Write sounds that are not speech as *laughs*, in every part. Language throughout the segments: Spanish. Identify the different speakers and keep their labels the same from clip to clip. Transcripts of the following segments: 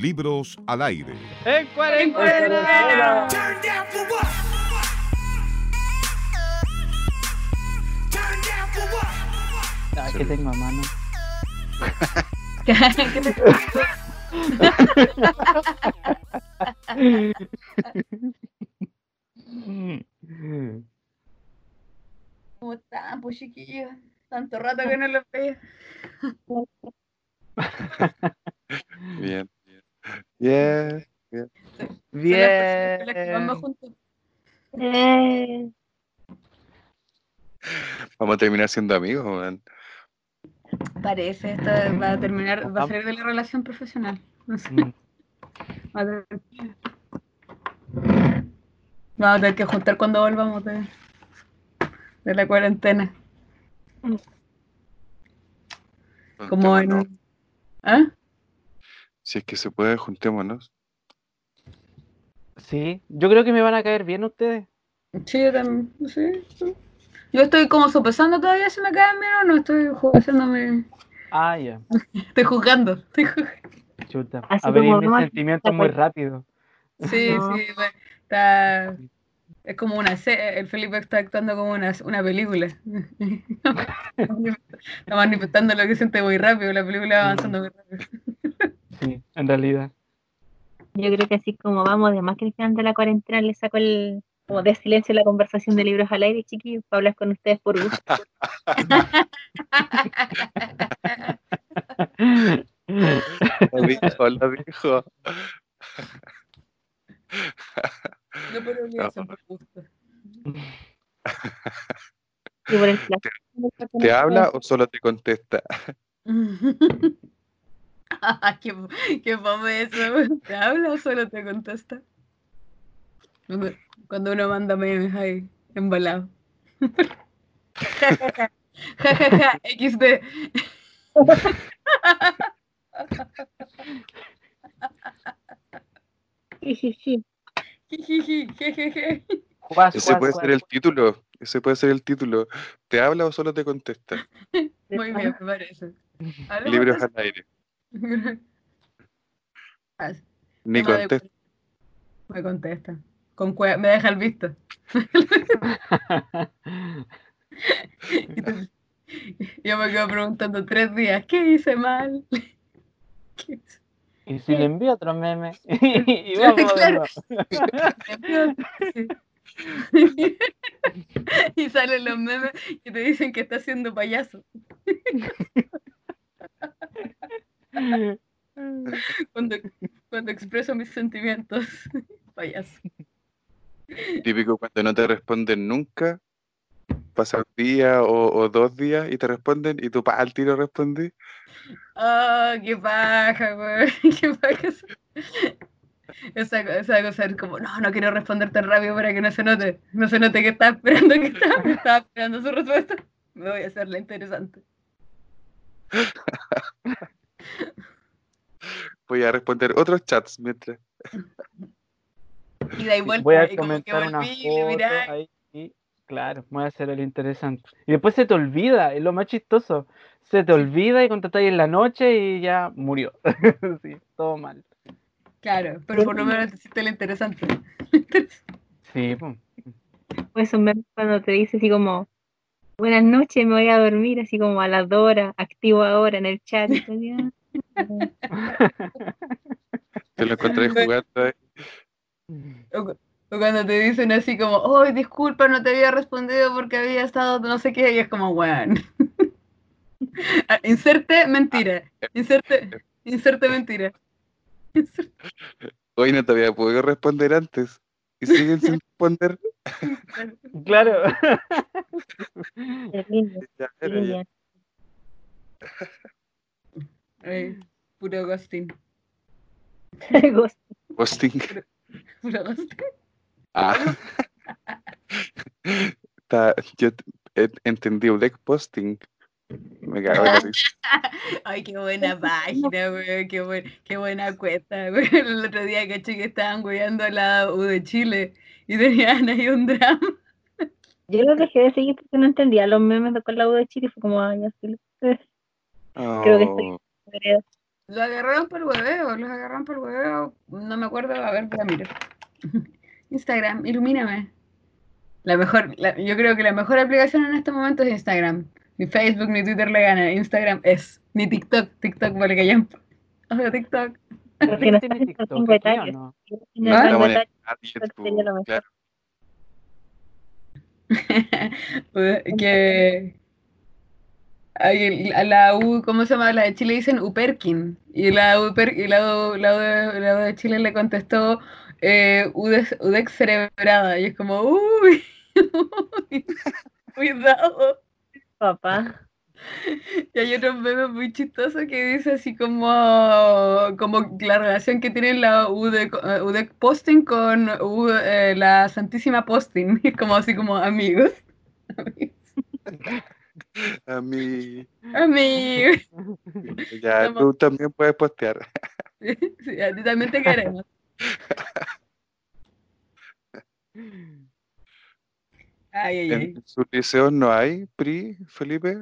Speaker 1: Libros al aire.
Speaker 2: ¡En cuarentena! Ah, ¿Qué tengo a mano?
Speaker 3: ¿Qué te- ¿Cómo están, pues chiquillos? Tanto rato que no los veo. *laughs*
Speaker 4: Bien. Bien.
Speaker 2: Bien.
Speaker 5: Eh,
Speaker 4: Vamos a terminar siendo amigos, man.
Speaker 3: Parece, esto va a terminar, va a salir de la relación profesional. No sé,
Speaker 2: Mm,
Speaker 3: Vamos a tener que juntar cuando volvamos de, de la cuarentena. Como en. ¿Ah?
Speaker 4: Si es que se puede, juntémonos.
Speaker 2: Sí, yo creo que me van a caer bien ustedes.
Speaker 3: Sí, yo también. Sí, sí. Yo estoy como sopesando todavía si me caen bien o no. Estoy haciéndome.
Speaker 2: Ah, ya,
Speaker 3: Estoy juzgando. Estoy juzgando.
Speaker 2: chuta. Abrí
Speaker 5: como
Speaker 2: mis sentimientos muy rápido.
Speaker 3: Sí,
Speaker 5: No.
Speaker 3: sí. bueno, Está. Es como una el Felipe está actuando como una, una película. *laughs* está manifestando lo que siente muy rápido, la película va avanzando muy rápido.
Speaker 2: Sí, en realidad.
Speaker 5: yo creo que así como vamos, además que el final de la cuarentena le saco el como de silencio la conversación de libros al aire, chiquillos, para hablar con ustedes por gusto.
Speaker 4: Lo dijo, lo dijo.
Speaker 3: No por obligación, por gusto.
Speaker 5: Y por el placer.
Speaker 4: ¿Te habla o solo te contesta? *laughs*
Speaker 3: Ah, qué, qué fome eso. ¿Te habla o solo te contesta? Cuando, uno manda memes ahí, embalado. ja, ja, ja. Ja, ja, ja, XD.
Speaker 4: Ese puede ser el título. Ese puede ser el título. ¿Te habla o solo te contesta?
Speaker 3: Muy bien, me parece.
Speaker 4: Libros al aire. *laughs* Ni contesta.
Speaker 3: Me contesta. Con cue- me deja el visto. *laughs* Yo me quedo preguntando tres días, ¿qué hice mal? *laughs* ¿Qué hice?
Speaker 2: Y si le envío otro meme. y vamos,
Speaker 3: Claro.
Speaker 2: vamos.
Speaker 3: Y salen los memes que te dicen que está haciendo payaso. *laughs* Cuando, cuando expreso mis sentimientos, *laughs* payaso.
Speaker 4: Típico cuando no te responden nunca. Pasa un día o, o dos días y te responden y tú pa, al tiro respondí.
Speaker 3: Oh, qué paja, güey. *laughs* Qué paja. Esa, esa cosa es como, no, no quiero responder tan rápido para que no se note. No se note que está esperando que está, estaba esperando su respuesta. Me voy a hacerla interesante.
Speaker 4: Voy a responder otros chats mientras.
Speaker 3: Y da igual,
Speaker 2: Voy a
Speaker 3: y como que
Speaker 2: comentar una
Speaker 3: volví y le
Speaker 2: foto ahí y claro, voy a hacer el interesante. Y después se te olvida, es lo más chistoso. Se te olvida y contestáis en la noche y ya murió. *laughs* sí, todo mal.
Speaker 3: Claro, pero por lo menos te hiciste lo interesante.
Speaker 2: Sí, pues.
Speaker 5: Memes cuando te dice así como, buenas noches, me voy a dormir, así como a las dos horas, activo ahora en el chat. *laughs*
Speaker 4: Te lo encontré jugando ahí.
Speaker 3: O, o cuando te dicen así como, oh, disculpa, no te había respondido porque había estado no sé qué, y es como, weón. *laughs* Ah, inserte mentira. Inserte, inserte mentira. Inserte-
Speaker 4: Hoy no te había podido responder antes. Y siguen sin *laughs* responder. *laughs*
Speaker 2: Claro.
Speaker 5: Qué lindo, *laughs*
Speaker 4: Ya
Speaker 5: lindo.
Speaker 3: Ay, puro ghosting. *laughs*
Speaker 5: Ghost.
Speaker 4: Posting.
Speaker 3: Puro ghosting.
Speaker 4: Ah. Está- yo he- entendí deck posting. Me cago en la risa. *laughs*
Speaker 3: Ay, qué buena página, weón. Qué, buen- qué buena cuenta, *laughs* weón. El otro día caché que estaban weando a la U de Chile y tenían ahí un drama.
Speaker 5: Yo lo dejé de seguir porque no entendía los memes de con la U de Chile y fue como, ay, ya filo. Creo que estoy
Speaker 4: Oh.
Speaker 3: Lo agarraron por el hueveo, los agarraron por el hueveo. No me acuerdo, a ver, la miro. *laughs* Instagram, ilumíname. La mejor, la- yo creo que la mejor aplicación en este momento es Instagram. Ni Facebook ni Twitter le gana. Instagram es. Ni TikTok. TikTok vale que ya. TikTok.
Speaker 5: No
Speaker 2: ¿Tiene
Speaker 5: está en
Speaker 2: TikTok aquí o no?
Speaker 3: ¿Ah?
Speaker 5: Etario,
Speaker 4: ah,
Speaker 5: creo que
Speaker 4: claro.
Speaker 3: a la U, ¿cómo se llama? La de Chile dicen Uperkin. Y la U, y la U- la U de, la U de Chile le contestó eh, Udex, Udex cerebrada. Y es como, uy, *laughs* uy, cuidado.
Speaker 5: Papá. *laughs*
Speaker 3: Y hay otro meme muy chistoso que dice así como, como la relación que tiene la UDEC, eh, UDEC Posting con U- eh, la Santísima Posting. *laughs* Como así como amigos. *laughs*
Speaker 4: A mí.
Speaker 3: Amigos.
Speaker 4: Ya,
Speaker 3: Estamos-
Speaker 4: tú también puedes postear.
Speaker 3: Sí, a ti también te queremos. Ay, ay, ay.
Speaker 4: ¿En sus liceos no hay PRI, Felipe?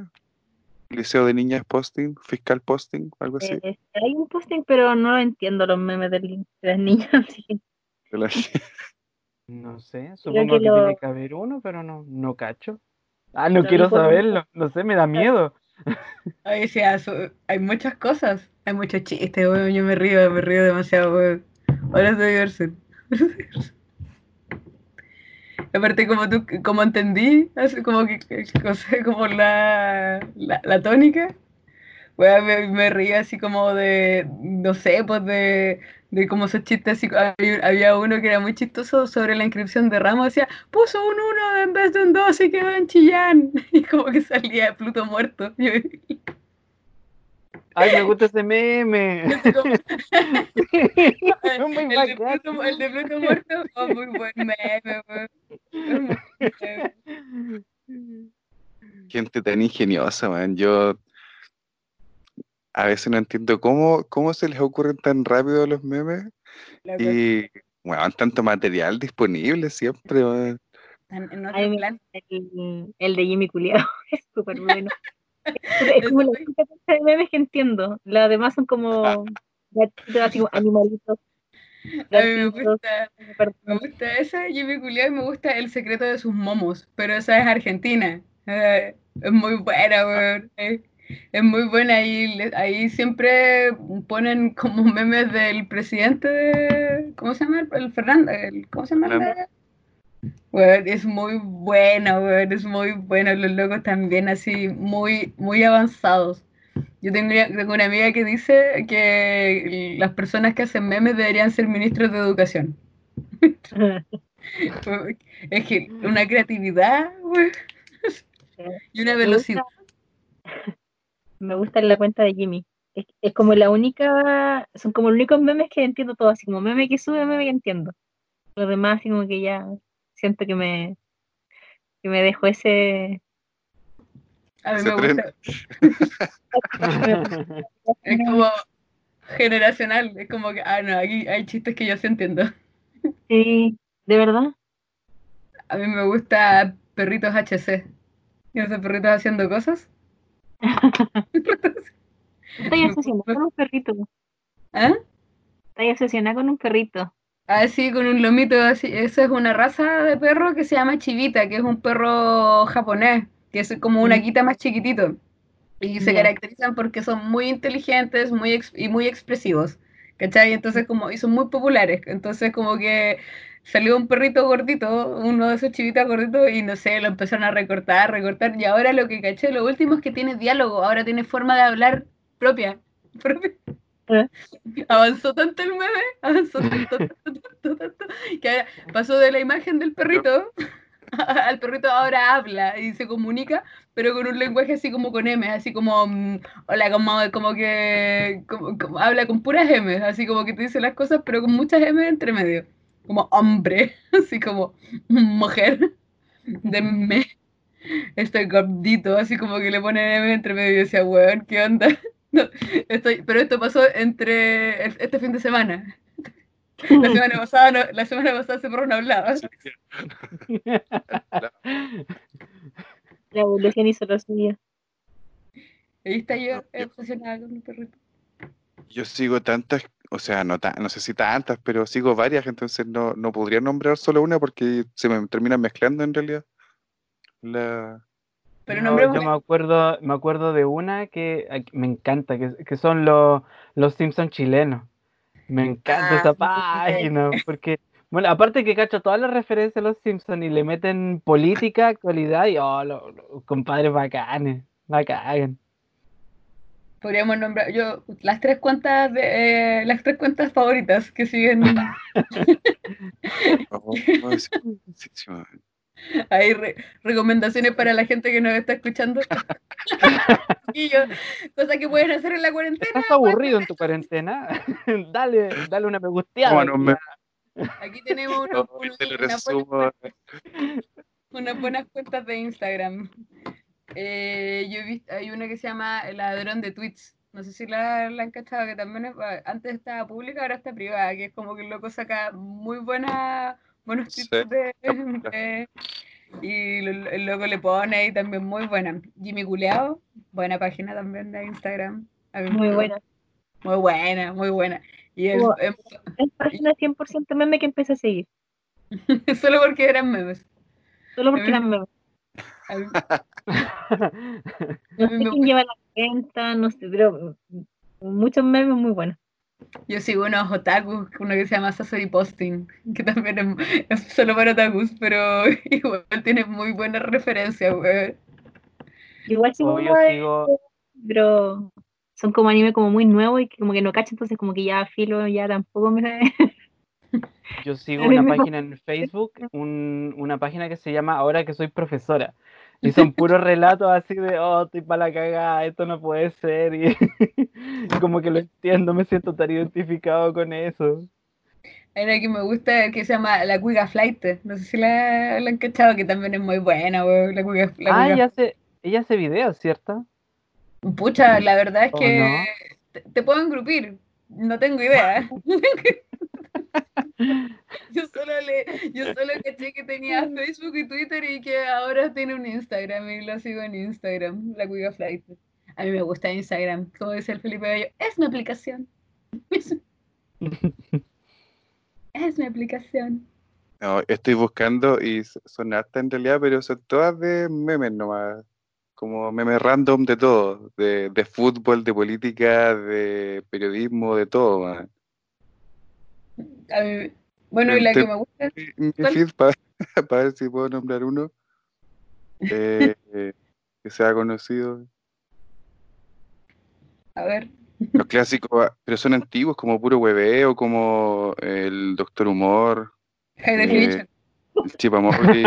Speaker 4: ¿Liceo de niñas posting, fiscal posting, algo así?
Speaker 5: Eh, hay un posting, pero no entiendo los memes de las niñas. *laughs*
Speaker 4: De la- *laughs*
Speaker 2: No sé, supongo
Speaker 5: que
Speaker 2: que,
Speaker 5: lo-
Speaker 2: tiene que haber uno, pero no, no cacho. Ah, no quiero saberlo, no sé, me da miedo.
Speaker 3: Ay, o sea, su- hay muchas cosas. Hay muchos chistes, weón. Yo me río, me río demasiado, weón. Horas de diversión. Aparte, como tú, como entendí, así como que, o como la, la, la tónica, weón, me, me río así como de, no sé, pues de, de como esos chistes, así, había, uno que era muy chistoso sobre la inscripción de Ramos, decía, puso un 1 en vez de un 2 y quedó en Chillán, *laughs* y como que salía Pluto muerto. *laughs*
Speaker 2: Ay, me gusta ese meme. *laughs* Es *laughs* muy
Speaker 3: el, de. Pluto, el de Pluto muerto, oh, muy buen meme, weón. Es.
Speaker 4: Gente tan ingeniosa, man. Yo a veces no entiendo cómo, cómo se les ocurren tan rápido los memes
Speaker 3: La
Speaker 4: y, bueno, tanto material disponible siempre, man.
Speaker 3: en
Speaker 5: Ay, el, el de Jimmy Culeado *laughs* es súper bueno. Es, *laughs* como la única cosa de memes que entiendo. Las demás son como gatitos, animalitos.
Speaker 3: A mí me gusta,
Speaker 5: perros.
Speaker 3: me gusta esa Jimmy Culeado y me gusta El secreto de sus momos, pero esa es argentina. Eh, es muy buena, weón. eh, Es muy buena y ahí siempre ponen como memes del presidente de, ¿cómo se llama? El Fernando, el- ¿cómo se llama? Weón, es muy buena, weón, es muy buena. Los locos también así, muy, muy avanzados. Yo tengo, una- tengo una amiga que dice que las personas que hacen memes deberían ser ministros de educación. *laughs* *laughs* Es que una creatividad, y una
Speaker 5: Me
Speaker 3: velocidad.
Speaker 5: gusta, me gusta la cuenta de Jimmy. Es, es como la única, son como los únicos memes que entiendo todo, así como meme que sube, meme que entiendo. Los demás, así como que ya siento que me, que me dejó ese.
Speaker 3: A mí
Speaker 4: Ese
Speaker 3: me gusta. *laughs* Es como generacional. Es como que, ah, no, aquí hay chistes que yo sí entiendo.
Speaker 5: Sí, de verdad.
Speaker 3: A mí me gusta perritos HC. ¿Y esos perritos haciendo cosas? *laughs*
Speaker 5: Estoy obsesionada con un perrito.
Speaker 3: ¿Ah?
Speaker 5: Estoy obsesionada con un perrito.
Speaker 3: Así con un lomito así. Esa es una raza de perro que se llama Chivita, que es un perro japonés, que es como un
Speaker 5: Mm.
Speaker 3: Akita más chiquitito. Y se caracterizan porque son muy inteligentes muy y muy expresivos. ¿Cachai? Entonces como, y son muy populares. Entonces como que salió un perrito gordito, uno de esos chivitas gorditos, y no sé, lo empezaron a recortar, recortar. Y ahora lo que caché, lo último es que tiene diálogo, ahora tiene forma de hablar propia. *laughs* propia. *laughs* Avanzó tanto el meme, avanzó tanto, *laughs* tanto, tanto, tanto, que pasó de la imagen del perrito *laughs* al perrito ahora habla y se comunica, pero con un lenguaje así como con M, así como, mm, hola, como, como que como- como habla con puras M, así como que te dice las cosas, pero con muchas M entre medio, como hombre, así como mujer, denme, estoy gordito, así como que le pone M entre medio y decía, weón, ¿qué onda? No, estoy, pero esto pasó entre el- este fin de semana. *laughs* La semana pasada, no- la semana pasada ese perro no hablaba.
Speaker 5: La evolución hizo lo suyo.
Speaker 3: Ahí está yo obsesionada con mi perrito.
Speaker 4: Yo sigo tantas, o sea, no, ta- no sé si tantas, pero sigo varias, entonces no, no podría nombrar solo una porque se me terminan mezclando en realidad. La...
Speaker 3: Pero
Speaker 2: No, yo me acuerdo, me acuerdo de una que me encanta, que, que son los, los Simpsons chilenos. Me encanta
Speaker 3: Ah,
Speaker 2: esa página, porque, bueno, aparte que cacho todas las referencias a los Simpsons y le meten política, actualidad y, oh, los, los compadres bacanes, la cagan.
Speaker 3: Podríamos nombrar yo las tres cuentas de eh, las tres cuentas favoritas que siguen Re- recomendaciones para la gente que nos está escuchando. *laughs* y yo, cosas que pueden hacer en la cuarentena.
Speaker 2: ¿Estás aburrido en tu cuarentena? *laughs* dale, dale una me gusteada.
Speaker 4: No me-
Speaker 3: Aquí tenemos unos-
Speaker 4: lo
Speaker 3: unas, buenas, unas buenas cuentas de Instagram. Eh, yo he visto, hay una que se llama El Ladrón de Tweets. No sé si la, la han cachado, que también es- antes estaba pública, ahora está privada, que es como que el loco saca muy buena, buenos
Speaker 4: Sí,
Speaker 3: de, de- y el loco le pone ahí también muy buena. Jimmy Culeado, buena página también de Instagram.
Speaker 5: Muy buena.
Speaker 3: Muy buena, muy buena. Y el-
Speaker 5: Hubo- Es página 100% meme que empecé a seguir. *laughs*
Speaker 3: solo porque eran memes.
Speaker 5: Solo porque eran memes.
Speaker 3: Mí-
Speaker 5: No sé quién lleva la cuenta, no sé, pero muchos memes muy buenos.
Speaker 3: Yo sigo unos otakus, uno que se llama Sasori Posting, que también es, es solo para otakus, pero *laughs* igual tiene muy buenas referencias, güey.
Speaker 5: Igual sigo
Speaker 2: O yo
Speaker 5: uno de-
Speaker 2: sigo,
Speaker 5: pero son como anime como muy nuevos y que como que no cacho, entonces como que ya filo, ya tampoco me... *laughs*
Speaker 2: yo sigo una página en Facebook, un- una página que se llama Ahora que soy profesora. Y son puros relatos así de, oh, estoy para la cagada, esto no puede ser. Y, *laughs* y como que lo entiendo, me siento tan identificado con eso.
Speaker 3: Hay una que me gusta que se llama La Cuiga Flight, no sé si la, la han cachado, que también es muy buena, güey. La Cuiga, la
Speaker 2: Ah, ella hace, ella hace videos, ¿cierto?
Speaker 3: Pucha, la verdad es
Speaker 2: ¿O
Speaker 3: que
Speaker 2: no?
Speaker 3: te, te puedo engrupir, no tengo idea. *laughs* *laughs* *laughs* Yo solo, le, yo solo caché que tenía *laughs* Facebook y Twitter y que ahora tiene un Instagram y lo sigo en Instagram, la Cuiga Flight. A mí me gusta Instagram, como dice el Felipe Bello, es mi aplicación. *laughs* Es, mi aplicación.
Speaker 4: No, estoy buscando y son hartas en realidad, pero son todas de memes nomás. Como memes random de todo. De, de fútbol, de política, de periodismo, de todo, man.
Speaker 3: A mí- bueno, y la
Speaker 4: Te-
Speaker 3: que me gusta,
Speaker 4: Mi feed *laughs* para ver si puedo nombrar uno eh, *laughs* eh, que sea conocido.
Speaker 3: a ver,
Speaker 4: Los clásicos, ah, pero son antiguos, como puro hueveo, como el Doctor Humor, Eh, el Chipamorri.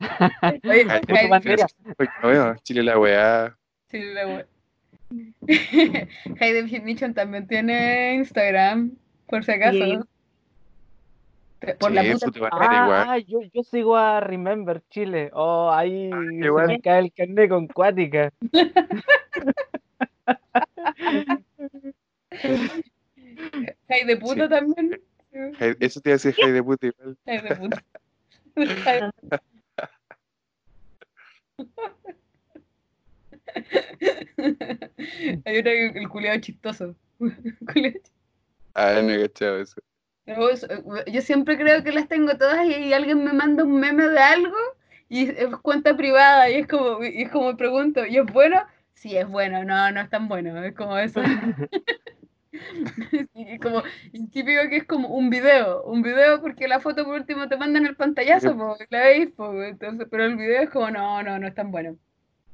Speaker 4: *laughs* Chile la weá.
Speaker 3: Sí, la wea. High Definition también tiene Instagram, por si acaso.
Speaker 5: Sí.
Speaker 3: Te- Por la
Speaker 4: Sí,
Speaker 3: puta.
Speaker 4: puta bandera
Speaker 2: Ah,
Speaker 4: igual.
Speaker 2: ah, yo, yo sigo a Remember Chile. Oh, ahí
Speaker 4: Ah,
Speaker 2: se
Speaker 4: igual.
Speaker 2: me cae el carnet con cuática. *laughs*
Speaker 3: High de puta
Speaker 4: Sí.
Speaker 3: también.
Speaker 4: Hey, Eso te iba a decir hey de puta igual.
Speaker 3: High de puta. *laughs* *laughs* Hay una que el culiado chistoso. Culiao chistoso.
Speaker 4: Ah, no he cachado eso.
Speaker 3: Eso, eh, Yo siempre creo que las tengo todas y alguien me manda un meme de algo y es cuenta privada y es como, y es como pregunto, ¿y es bueno? Sí, es bueno, no, no es tan bueno, es como eso. *laughs* *laughs* Y como, y típico que es como un video, un video porque la foto por último te mandan el pantallazo, po, la veis, po, entonces, pero el video es como, no, no, no es tan bueno.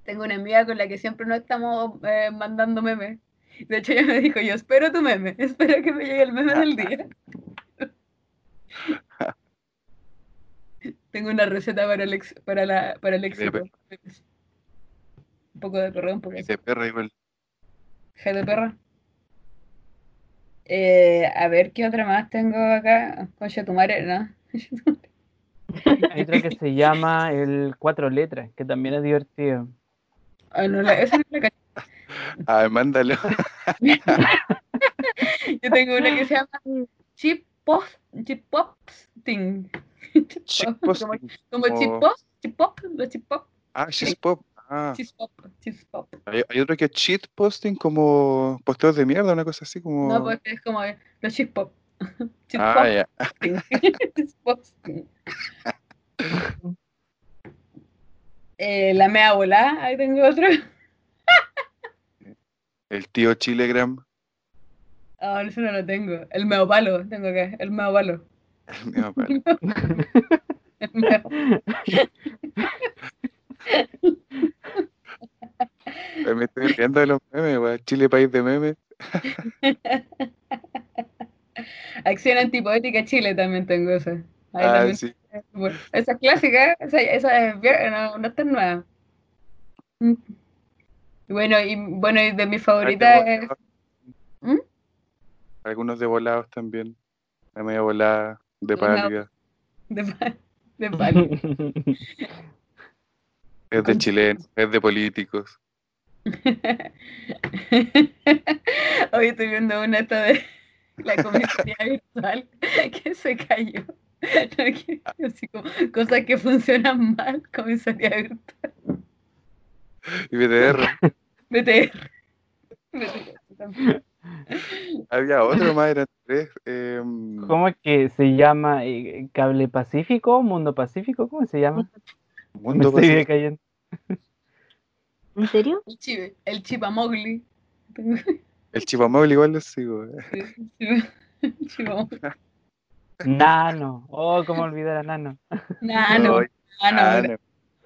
Speaker 3: Tengo una amiga con la que siempre nos estamos eh, mandando memes. De hecho, ella me dijo, yo espero tu meme, *laughs* espero que me llegue el meme del día. Tengo una receta para el, ex- para la, para el éxito. Un poco de perro, un poco de
Speaker 4: Ese perro igual.
Speaker 3: G de perra. Eh, a ver qué otra más tengo acá. Concha tu madre, ¿no? *laughs*
Speaker 2: Hay otra que se llama el Cuatro Letras, que también es divertido.
Speaker 3: Ah, no, la- esa no la cacho.
Speaker 4: Ah, mándalo. *laughs*
Speaker 3: Yo tengo una que se llama Chip Post, Chip Posting.
Speaker 4: Chip post.
Speaker 3: Como, como Chip Post, Chip Pop, los Chip Pop.
Speaker 4: Ah, She's Pop. Ah,
Speaker 3: pop, pop.
Speaker 4: hay, hay otro que es cheat posting, como posteos de mierda, una cosa así como.
Speaker 3: No, pues es como los cheese pop. Cheese *laughs*
Speaker 4: ah, *laughs*
Speaker 3: pop. pop. Eh, la mea volá, ahí tengo otro.
Speaker 4: El tío Chilegram.
Speaker 3: Ah, eso no lo tengo. El meo palo, tengo acá. El meo palo.
Speaker 4: El mío, palo. *laughs*
Speaker 3: El
Speaker 4: Me estoy riendo de los memes, weón. Chile, país de memes. *laughs*
Speaker 3: Acción antipoética Chile también tengo esa. Ahí
Speaker 4: Ah,
Speaker 3: también.
Speaker 4: sí.
Speaker 3: Esa es clásica, esa, esa es no, no es tan nueva. Mm. Bueno, y bueno, y de mis favoritas es. ¿Mm?
Speaker 4: Algunos de volados también. La media volada de pálida.
Speaker 3: De, palo. *laughs*
Speaker 4: Es de chilenos, es de políticos. *laughs*
Speaker 3: Hoy estoy viendo una esta de la comisaría virtual que se cayó. *laughs* Así como cosas que funcionan mal, comisaría virtual.
Speaker 4: Y BTR.
Speaker 3: BTR. BTR también.
Speaker 4: Había otro más, eran tres. em,
Speaker 2: ¿Cómo es que se llama? eh, ¿Cable Pacífico? ¿Mundo Pacífico? ¿Cómo se llama?
Speaker 4: Mundo Pacífico.
Speaker 2: cayendo.
Speaker 5: ¿En serio?
Speaker 3: El chive, el chipamogli. Tengo-
Speaker 4: El igual lo sigo. eh.
Speaker 2: Nano. Oh, cómo olvidar a Nano.
Speaker 3: Nano, nano,
Speaker 4: ah,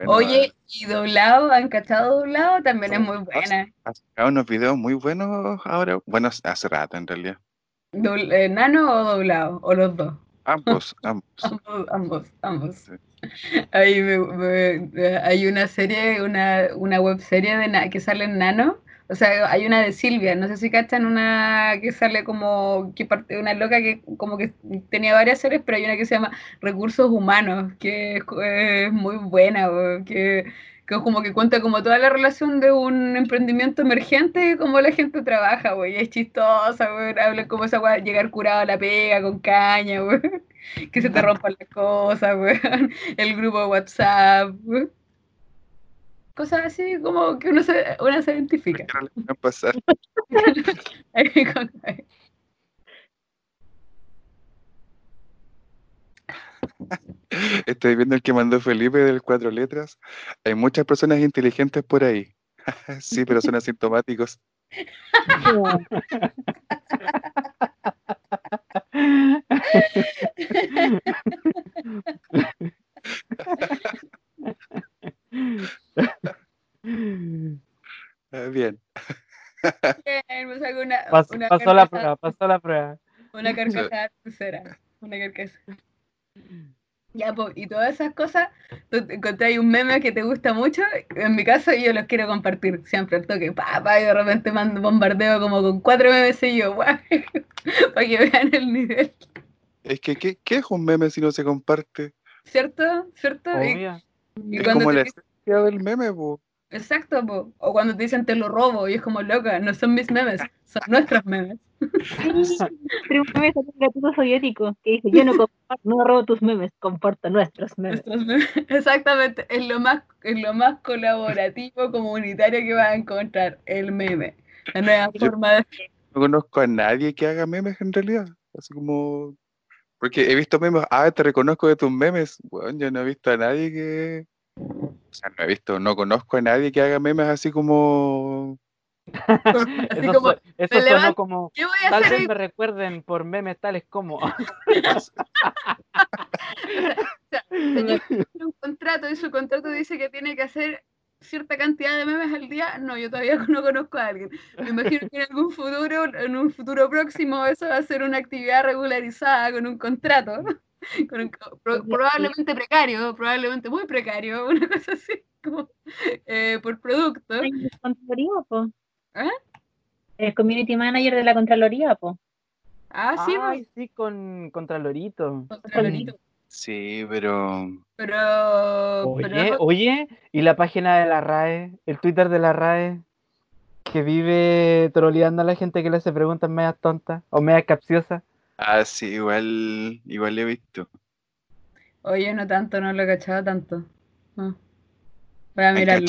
Speaker 3: bueno. Oye, y doblado, ¿han cachado doblado? También es muy buena.
Speaker 4: Ha sacado unos videos muy buenos ahora. Bueno, hace rato en realidad.
Speaker 3: Eh, ¿Nano o doblado? O los dos.
Speaker 4: Ambos, *laughs* ambos.
Speaker 3: Ambos, ambos, ambos.
Speaker 4: Sí.
Speaker 3: Ahí me- me- hay una serie, una, una web serie de na- que sale en Nano. O sea, hay una de Silvia, no sé si cachan una que sale como que parte una loca que como que tenía varias series, pero hay una que se llama Recursos Humanos, que es, es muy buena, que, que es como que cuenta como toda la relación de un emprendimiento emergente y cómo la gente trabaja, güey, es chistosa, güey, habla como esa weá, llegar curado a la pega con caña, güey, *laughs* que se te *laughs* rompan las cosas, güey, *laughs* el grupo de WhatsApp, güey. Cosas así como que uno se, uno se identifica.
Speaker 4: ¿Qué le pueden pasar? *laughs* Estoy viendo el que mandó Felipe del cuatro letras. Hay muchas personas inteligentes por ahí. *laughs* sí, pero son asintomáticos. *laughs* *laughs* Ah, bien.
Speaker 3: Bien, una,
Speaker 2: Pas-
Speaker 3: una
Speaker 2: pasó la prueba, pasó la prueba.
Speaker 3: Una carcajada tercera. Una carcajada. Ya, po, y todas esas cosas, tú te encontrás un meme que te gusta mucho, en mi caso yo los quiero compartir siempre al toque, pa, pa, y de repente mando bombardeo como con cuatro memes y yo, guau, *laughs* para que vean el nivel,
Speaker 4: Es que, ¿qué, qué es un meme si no se comparte?
Speaker 3: ¿cierto? ¿Cierto? Y, y
Speaker 4: Es
Speaker 3: cuando
Speaker 4: como
Speaker 3: te
Speaker 4: la del meme, po.
Speaker 3: exacto, po, o cuando te dicen te lo robo, y es como loca, no son mis memes, son nuestros memes. *laughs*
Speaker 5: Pero un meme salió un soviético que dice, yo no comparto, no robo tus memes, comparto nuestros memes.
Speaker 3: Nuestros memes. *laughs* Exactamente, es lo más, es lo más colaborativo, comunitario que vas a encontrar, el meme. La nueva
Speaker 4: Yo-
Speaker 3: forma de
Speaker 4: No conozco a nadie que haga memes en realidad. Así como. Porque he visto memes. Ah, te reconozco de tus memes. Bueno, yo no he visto a nadie que. O sea, no he visto, no conozco a nadie que haga memes así como. *laughs*
Speaker 3: Así
Speaker 2: Eso,
Speaker 3: como,
Speaker 2: su- eso
Speaker 3: me
Speaker 2: sonó
Speaker 3: levanto-
Speaker 2: como.
Speaker 3: ¿qué voy a
Speaker 2: Tal
Speaker 3: hacer
Speaker 2: vez
Speaker 3: hoy?
Speaker 2: me recuerden por memes tales como. *laughs* *laughs*
Speaker 3: Señor, tiene un contrato y su contrato dice que tiene que hacer cierta cantidad de memes al día. No, yo todavía no conozco a alguien. Me imagino que en algún futuro, en un futuro próximo, eso va a ser una actividad regularizada con un contrato. *laughs* Con un co- pro- probablemente precario, probablemente muy precario, *laughs* una cosa así, como eh, por producto.
Speaker 5: Contraloría, po.
Speaker 3: ¿Eh?
Speaker 5: El community manager de la Contraloría, po.
Speaker 3: Ah, sí,
Speaker 2: Ay, sí, con Contralorito.
Speaker 3: Contralorito. *laughs*
Speaker 4: Sí, pero.
Speaker 3: Pero,
Speaker 2: Oye,
Speaker 3: pero
Speaker 2: oye, y la página de la RAE, el Twitter de la RAE, que vive troleando a la gente que le hace preguntas medias tontas o medias capciosas.
Speaker 4: Ah, sí, igual. Igual he visto.
Speaker 3: Oye, no tanto, no lo he cachado tanto. No. Voy a mirarlo.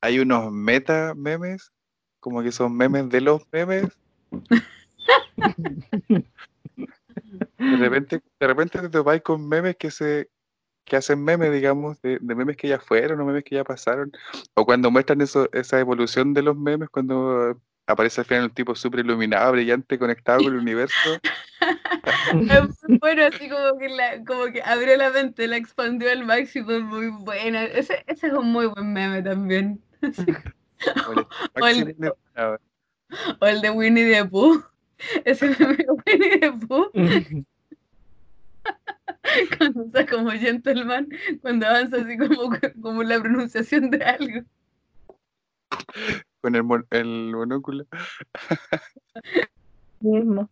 Speaker 4: hay unos meta memes, como que son memes de los memes. De repente, de repente te topáis con memes que se que hacen memes, digamos, de, de memes que ya fueron o memes que ya pasaron, o cuando muestran eso, esa evolución de los memes, cuando aparece al final un tipo súper iluminado, brillante, conectado con el universo. *laughs*
Speaker 3: Bueno, así como que, la, como que abrió la mente, la expandió al máximo, es muy buena. Ese, ese es un muy buen meme también. *laughs*
Speaker 4: el-. *laughs*
Speaker 3: O el de Winnie the Pooh. Ese meme de Winnie the Pooh, cuando está como gentleman, cuando avanza así como, como la pronunciación de algo.
Speaker 4: Con el, mon- el monóculo.
Speaker 5: Mismo.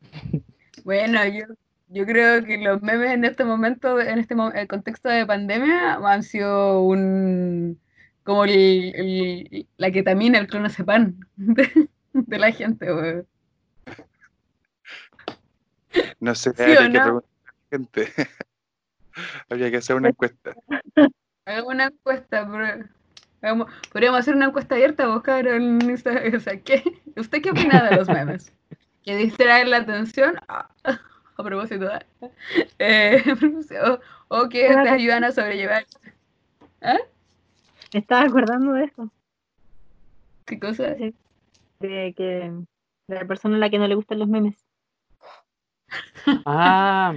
Speaker 5: *laughs*
Speaker 3: Bueno, yo, yo creo que los memes en este momento, en este mo- el contexto de pandemia, han sido un como el, el- la ketamina, el clonazepam *laughs* de, de la gente.
Speaker 4: No sé,
Speaker 3: ¿Sí
Speaker 4: habría que
Speaker 3: no?
Speaker 4: preguntar a la gente. *laughs* Habría que hacer una encuesta.
Speaker 3: Hagamos una encuesta, pero- podríamos hacer una encuesta abierta, buscar en Instagram, *laughs* o sea, ¿qué, ¿usted qué opina de los memes? *laughs* ¿Que distraen la atención? Ah, *laughs* a propósito, eh, o, o que te ayudan a sobrellevar. ¿Ah?
Speaker 5: Me estaba acordando de eso.
Speaker 3: ¿Qué cosa?
Speaker 5: De que de la persona a la que no le gustan los memes.
Speaker 2: Ah,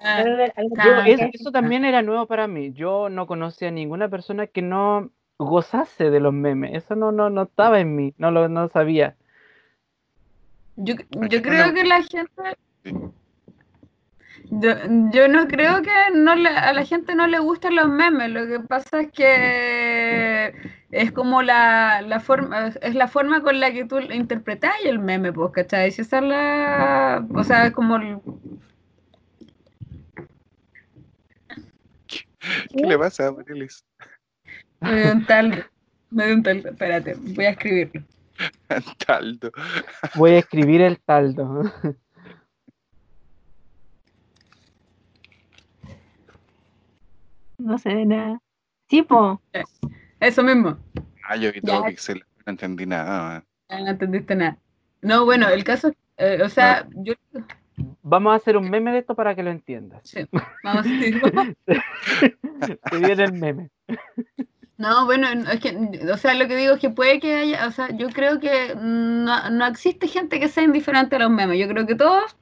Speaker 3: Ah,
Speaker 5: Pero de- algo
Speaker 3: Ah,
Speaker 2: yo-
Speaker 5: que-
Speaker 2: es- eso también era nuevo para mí. Yo no conocía a ninguna persona que no gozase de los memes. Eso no, no, no estaba en mí, no lo no sabía.
Speaker 3: Yo,
Speaker 4: ¿A
Speaker 3: yo creo que la gente. Yo, yo no creo que no le- a la gente no le gustan los memes. Lo que pasa es que es como la, la forma, es la forma con la que tú interpretas el meme, pues, ¿cachai? Si esa es la. O sea, es como. el-
Speaker 4: ¿Qué le pasa a Marilis?
Speaker 3: Me dio un tal. Me dio un tal. Espérate, voy a escribirlo. *laughs*
Speaker 4: Taldo.
Speaker 2: Voy a escribir el taldo.
Speaker 5: No sé de nada. Sí, po.
Speaker 3: Eso mismo.
Speaker 4: Ah, yo vi todo pixel, no entendí nada.
Speaker 3: Ah, No entendiste nada. No, bueno, el caso. eh, o sea, yo.
Speaker 2: Vamos a hacer un meme de esto para que lo entiendas.
Speaker 3: Sí, vamos a decir. *laughs*
Speaker 2: Se viene el meme. *laughs*
Speaker 3: No, bueno, no, es que, o sea, lo que digo es que puede que haya, o sea, yo creo que no, no existe gente que sea indiferente a los memes. Yo creo que todos,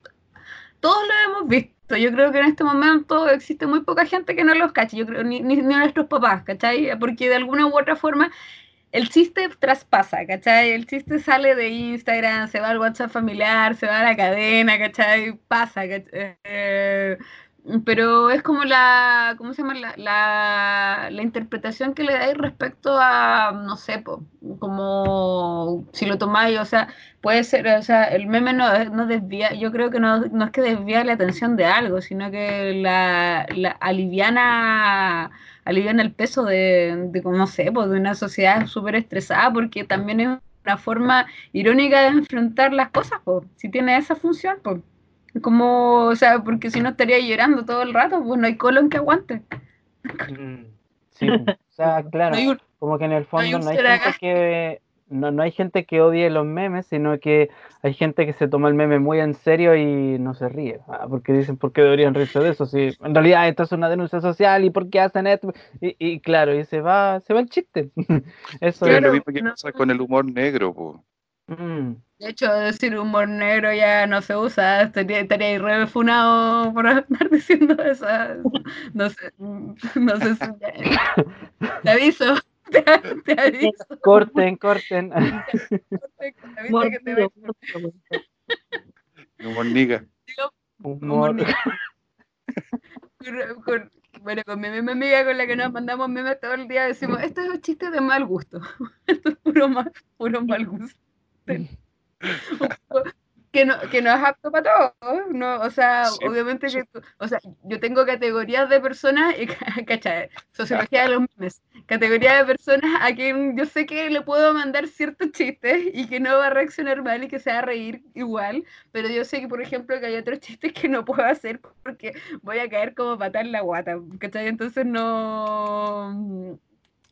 Speaker 3: todos lo hemos visto. Yo creo que en este momento existe muy poca gente que no los cache. Yo creo, ni, ni, ni nuestros papás, ¿cachai? Porque de alguna u otra forma el chiste traspasa, ¿cachai? El chiste sale de Instagram, se va al WhatsApp familiar, se va a la cadena, ¿cachai? Pasa, ¿cachai? Eh, pero es como la, ¿cómo se llama? La, la, la interpretación que le dais respecto a, no sé, po, como si lo tomáis, o sea, puede ser, o sea, el meme no, no desvía, yo creo que no, no es que desvía la atención de algo, sino que la, la aliviana, el peso de, de no sé, de una sociedad súper estresada, porque también es una forma irónica de enfrentar las cosas, pues, si tiene esa función, pues. Como, o sea, porque si no estaría llorando todo el rato, pues no hay colon que aguante.
Speaker 2: Mm, Sí, o sea, *laughs* claro,
Speaker 3: No hay un-
Speaker 2: como que en el fondo no hay gente que no, no hay gente que odie los memes, sino que hay gente que se toma el meme muy en serio y no se ríe, ah, porque dicen por qué deberían reírse de eso, si en realidad esto es una denuncia social y por qué hacen esto, y, y claro, y se va, se va el chiste. *laughs* Eso
Speaker 4: Pero es
Speaker 3: Claro,
Speaker 4: lo mismo que
Speaker 3: no-
Speaker 4: pasa con el humor negro.
Speaker 2: Mm,
Speaker 3: De hecho, decir humor negro ya no se usa, estaría, estaría refunado por *laughs* andar diciendo eso. No sé, *laughs* no sé si ya- Te aviso, *laughs* te, te aviso,
Speaker 2: corten, corten.
Speaker 3: te aviso que te
Speaker 4: humor niga.
Speaker 2: Humor.
Speaker 3: negro. Con- con- bueno, con mi misma amiga con la que nos mandamos memes todo el día decimos, esto es un chiste de mal gusto. Esto es puro mal, puro mal gusto. *laughs* que no, que no es apto para todos, no, o sea,
Speaker 4: Sí,
Speaker 3: obviamente que, tú- o sea, yo tengo categorías de personas, y, *laughs* ¿cachai? Sociología de los memes, categoría de personas a quien yo sé que le puedo mandar ciertos chistes y que no va a reaccionar mal y que se va a reír igual, pero yo sé que, por ejemplo, que hay otros chistes que no puedo hacer porque voy a caer como patar la guata, ¿cachai? Entonces no...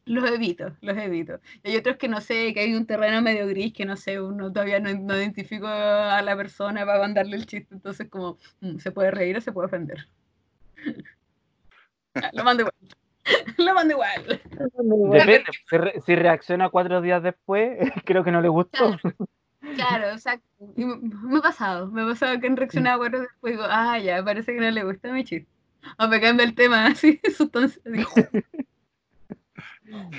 Speaker 3: los evito, los evito. Y hay otros que no sé, que hay un terreno medio gris que no sé, uno todavía no, no identifico a la persona para mandarle el chiste, entonces como, mm, ¿se puede reír o se puede ofender? *laughs* Lo mando igual. *laughs* Lo mando igual.
Speaker 2: Depende, si, re- si reacciona cuatro días después, *laughs* creo que no le gustó.
Speaker 3: Claro, exacto. Y me, ha pasado, me ha pasado que han reaccionado bueno después digo, ah, ya, parece que no le gusta mi chiste. O me cambia el tema así, digo,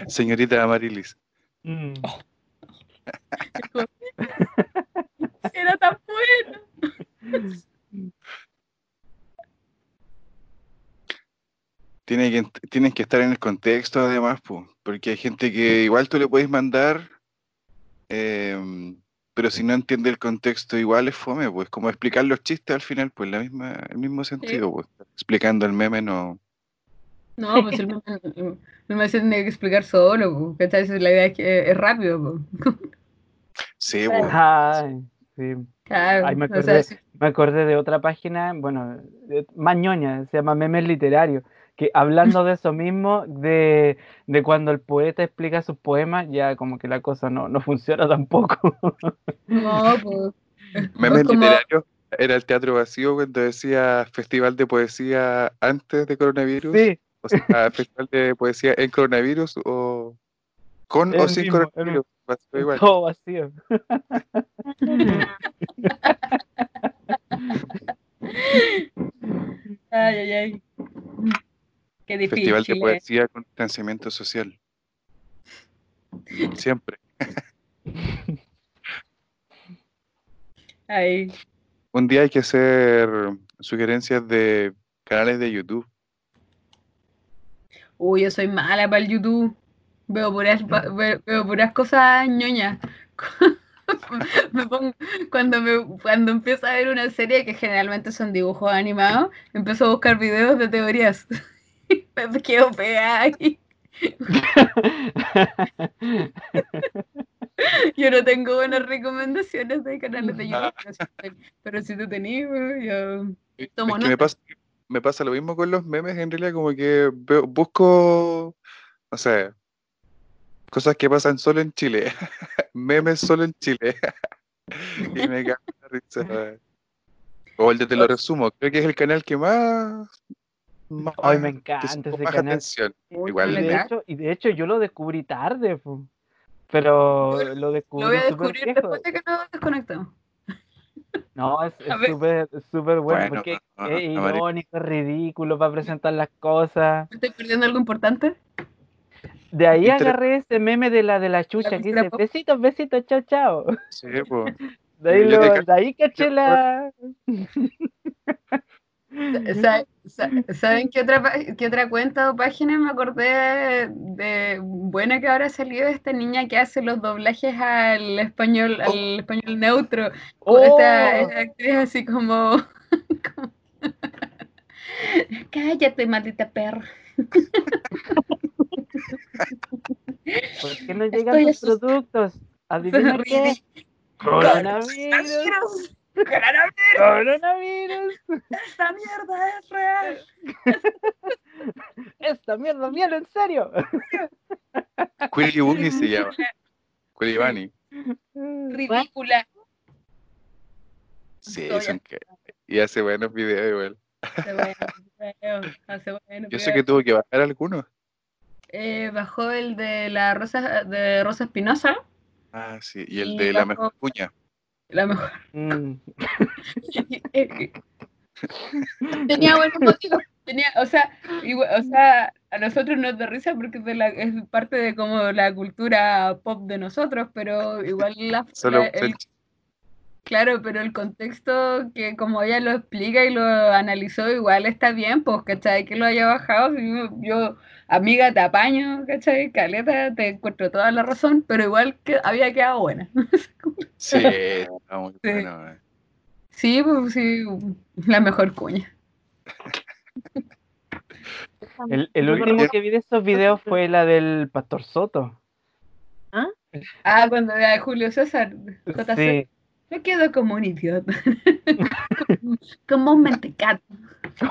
Speaker 4: Señorita Amarilis.
Speaker 2: Mm. *laughs*
Speaker 3: era tan bueno.
Speaker 4: Tiene que, tienen que estar en el contexto además, po, porque hay gente que igual tú le puedes mandar, em, pero si no entiende el contexto igual es fome, pues como explicar los chistes al final, pues la misma, el mismo sentido, pues explicando el meme no.
Speaker 3: No, pues el meme, el meme se tiene que explicar solo, ¿cachai? La idea es que es rápido, po.
Speaker 4: Sí, pues,
Speaker 2: Ay, sí.
Speaker 3: Claro,
Speaker 2: Ay, me
Speaker 3: o sea,
Speaker 2: acordé.
Speaker 3: sí.
Speaker 2: Me acordé de otra página, bueno, de- más ñoña, se llama Memes Literarios, que hablando de eso mismo, de, de cuando el poeta explica sus poemas, ya como que la cosa no, no funciona tampoco.
Speaker 3: No, *laughs* pues.
Speaker 4: memes
Speaker 3: como-
Speaker 4: literarios era el teatro vacío cuando decía festival de poesía antes de coronavirus,
Speaker 2: Sí,
Speaker 4: o sea, festival de poesía en coronavirus o con o sin
Speaker 2: mismo, el
Speaker 4: coronavirus, vacío igual.
Speaker 2: todo vacío. *laughs*
Speaker 3: Ay, ay, ay. Qué difícil.
Speaker 4: Festival de
Speaker 3: eh.
Speaker 4: poesía con distanciamiento social. Siempre.
Speaker 3: Ay,
Speaker 4: Un día hay que hacer sugerencias de canales de YouTube.
Speaker 3: Uy, yo soy mala para el YouTube. Veo puras, veo puras cosas ñoñas. *laughs* Me pongo- cuando, me, cuando empiezo a ver una serie que generalmente son dibujos animados, empiezo a buscar videos de teorías. *laughs* Me quedo pegada ahí. *laughs* Yo no tengo buenas recomendaciones de canales de YouTube, pero si, tú tenías, yo
Speaker 4: Es
Speaker 3: tomo
Speaker 4: que me
Speaker 3: nota.
Speaker 4: pasa, me pasa lo mismo con los memes, en realidad, como que veo- busco, o sea, cosas que pasan solo en Chile. *laughs* memes solo en Chile. *laughs* y me cago en la risa. *laughs* O el de Te lo resumo, creo que es el canal que más. más
Speaker 2: Ay, me encanta ese
Speaker 4: más
Speaker 2: canal.
Speaker 4: atención.
Speaker 3: Uy,
Speaker 4: Igual
Speaker 2: Y
Speaker 3: no
Speaker 2: de, hecho, y de hecho yo lo descubrí tarde, pu. pero lo descubrí
Speaker 3: Lo voy a descubrir después de que nos desconectamos.
Speaker 2: No, es súper bueno,
Speaker 4: Bueno,
Speaker 2: porque es irónico, es ridículo para presentar las cosas.
Speaker 3: ¿Me estoy perdiendo algo importante?
Speaker 2: De ahí agarré ese meme de la de la chucha que dice besitos, besitos, chao, chao.
Speaker 4: Sí, pues.
Speaker 2: De ahí, lo- de ahí caché la. *laughs* *laughs*
Speaker 3: Sa- sa- ¿Saben qué otra, qué otra cuenta o página me acordé de buena que ahora salió esta niña que hace los doblajes al español, al español neutro?
Speaker 2: ¡Oh!
Speaker 3: Esta, esta actriz así como, como- *laughs* Cállate, maldita perra. *laughs*
Speaker 2: ¿Por qué no llegan
Speaker 3: Estoy
Speaker 2: tus productos? Adivina qué. Coronavirus.
Speaker 3: ¡Coronavirus!
Speaker 2: Coronavirus.
Speaker 3: ¡Esta mierda es real! *laughs*
Speaker 2: Esta mierda, míralo en serio.
Speaker 4: Quilly Bunny se llama. Quilly Bunny.
Speaker 3: Ridícula.
Speaker 4: Sí,
Speaker 3: Soy
Speaker 4: son que- Y hace buenos videos igual.
Speaker 3: Hace buenos videos, hace buenos
Speaker 4: Yo sé que tuvo que bajar algunos.
Speaker 3: Eh, bajó el de la Rosa de Rosa Espinosa,
Speaker 4: Ah, sí. Y el
Speaker 3: Y
Speaker 4: de la mejor cuña.
Speaker 3: La mejor.
Speaker 2: Mm. *laughs*
Speaker 3: Tenía buenos motivos. Tenía, o sea, igual- o sea, a nosotros nos da risa porque es, de la- es parte de como la cultura pop de nosotros, pero igual la,
Speaker 4: Solo
Speaker 3: la- el- claro, pero el contexto que como ella lo explica y lo analizó, igual está bien, pues, ¿cachai? Que lo haya bajado, si yo, yo, amiga, te apaño, ¿cachai? Caleta, te encuentro toda la razón, pero igual que había quedado buena. *laughs*
Speaker 4: Sí, está muy
Speaker 3: Sí.
Speaker 4: bueno. eh.
Speaker 3: Sí, pues sí, la mejor cuña. *laughs*
Speaker 2: El, último que vi de esos videos fue la del Pastor Soto.
Speaker 3: Ah, cuando era Julio César, JC.
Speaker 2: Sí,
Speaker 3: Yo quedo como un idiota. como, *laughs* como un mentecato.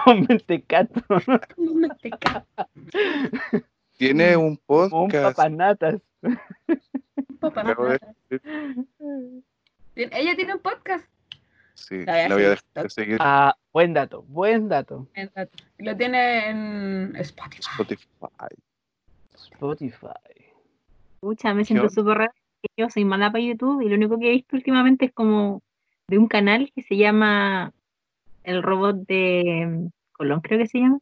Speaker 2: con mentecato.
Speaker 3: Como un mentecato.
Speaker 4: tiene un
Speaker 2: Como un
Speaker 4: podcast.
Speaker 2: papanatas.
Speaker 3: Tien- Ella tiene un podcast.
Speaker 4: Sí,
Speaker 3: La voy a
Speaker 4: la voy a
Speaker 3: seguir.
Speaker 4: dejar de seguir
Speaker 2: Ah, buen dato, buen dato.
Speaker 3: Lo tiene en Spotify.
Speaker 4: Spotify.
Speaker 2: Spotify.
Speaker 5: Pucha, me siento súper rara. Yo soy mala para YouTube y lo único que he visto últimamente es como de un canal que se llama El Robot de mm, Colón, creo que se llama.